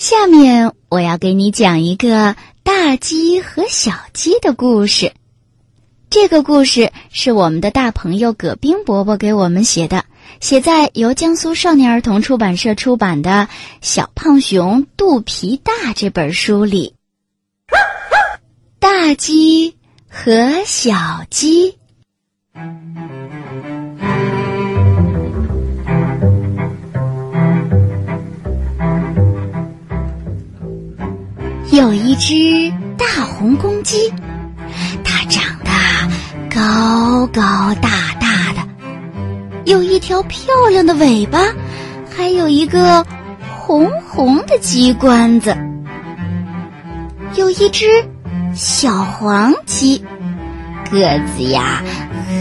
下面我要给你讲一个大鸡和小鸡的故事。这个故事是我们的大朋友葛冰伯伯给我们写的，写在由江苏少年儿童出版社出版的《小胖熊肚皮大》这本书里。大鸡和小鸡。有一只大红公鸡，它长得高高大大的，有一条漂亮的尾巴，还有一个红红的鸡冠子。有一只小黄鸡，个子呀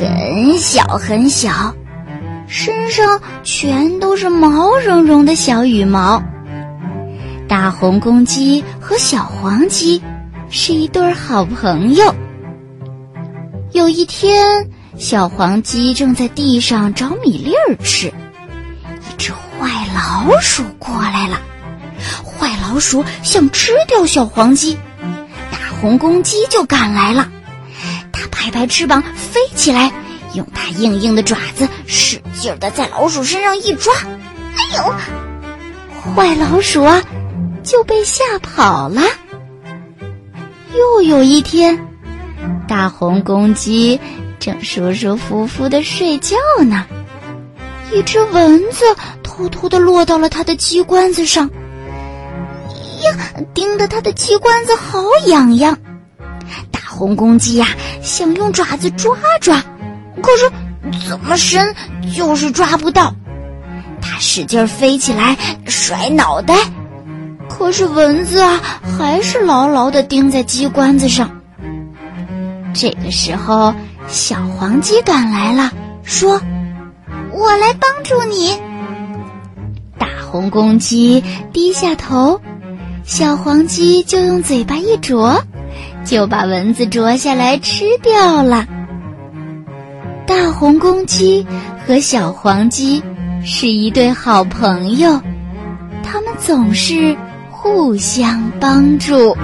很小很小，身上全都是毛茸茸的小羽毛。大红公鸡和小黄鸡是一对好朋友。有一天，小黄鸡正在地上找米粒儿吃，一只坏老鼠过来了。坏老鼠想吃掉小黄鸡，大红公鸡就赶来了。它拍拍翅膀飞起来，用它硬硬的爪子使劲的在老鼠身上一抓，哎呦，坏老鼠啊！就被吓跑了。又有一天，大红公鸡正舒舒服服的睡觉呢，一只蚊子偷偷的落到了它的鸡冠子上，呀，叮得它的鸡冠子好痒痒。大红公鸡呀，想用爪子抓抓，可是怎么伸就是抓不到。它使劲飞起来，甩脑袋。可是蚊子啊，还是牢牢的钉在鸡冠子上。这个时候，小黄鸡赶来了，说：“我来帮助你。”大红公鸡低下头，小黄鸡就用嘴巴一啄，就把蚊子啄下来吃掉了。大红公鸡和小黄鸡是一对好朋友，他们总是。互相帮助。